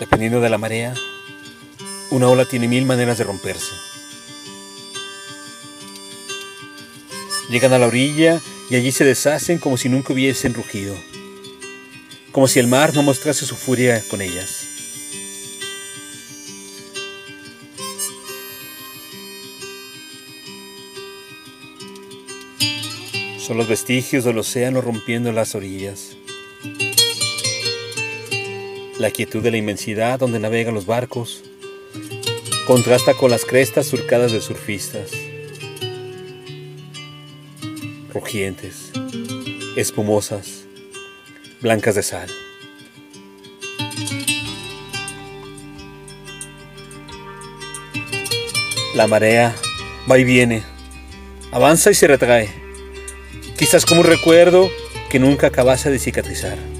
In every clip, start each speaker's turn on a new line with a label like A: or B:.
A: Dependiendo de la marea, una ola tiene mil maneras de romperse. Llegan a la orilla y allí se deshacen como si nunca hubiesen rugido, como si el mar no mostrase su furia con ellas. Son los vestigios del océano rompiendo las orillas. La quietud de la inmensidad donde navegan los barcos contrasta con las crestas surcadas de surfistas, rugientes, espumosas, blancas de sal. La marea va y viene, avanza y se retrae, quizás como un recuerdo que nunca acabase de cicatrizar.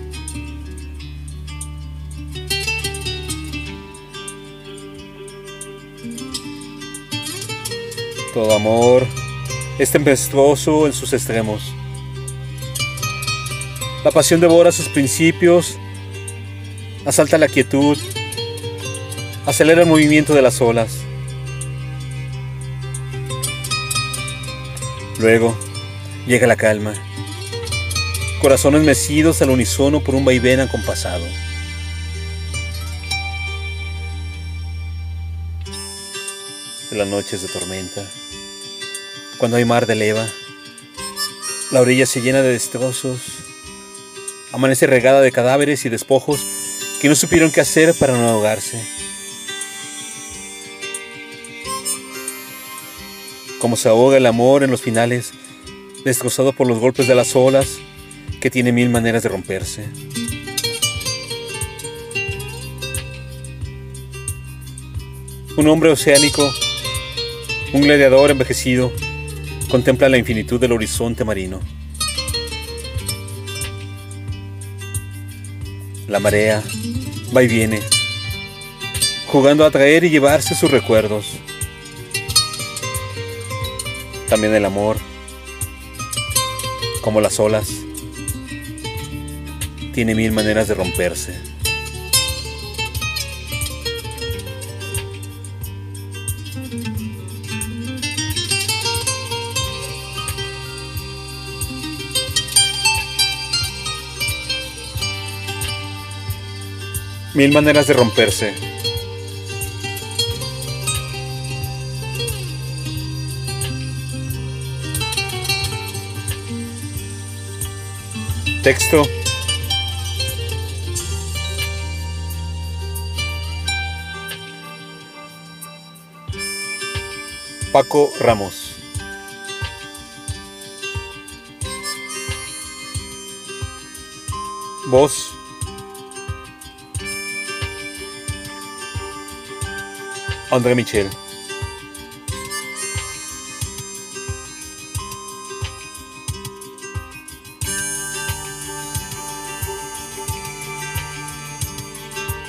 A: Todo amor es tempestuoso en sus extremos. La pasión devora sus principios, asalta la quietud, acelera el movimiento de las olas. Luego llega la calma, corazones mecidos al unísono por un vaivén acompasado. En las noches de tormenta, cuando hay mar de leva, la orilla se llena de destrozos, amanece regada de cadáveres y despojos que no supieron qué hacer para no ahogarse. Como se ahoga el amor en los finales, destrozado por los golpes de las olas, que tiene mil maneras de romperse. Un hombre oceánico, un gladiador envejecido, contempla la infinitud del horizonte marino. La marea va y viene, jugando a traer y llevarse sus recuerdos. También el amor, como las olas, tiene mil maneras de romperse. Mil maneras de romperse. Texto. Paco Ramos. Voz. André Michel.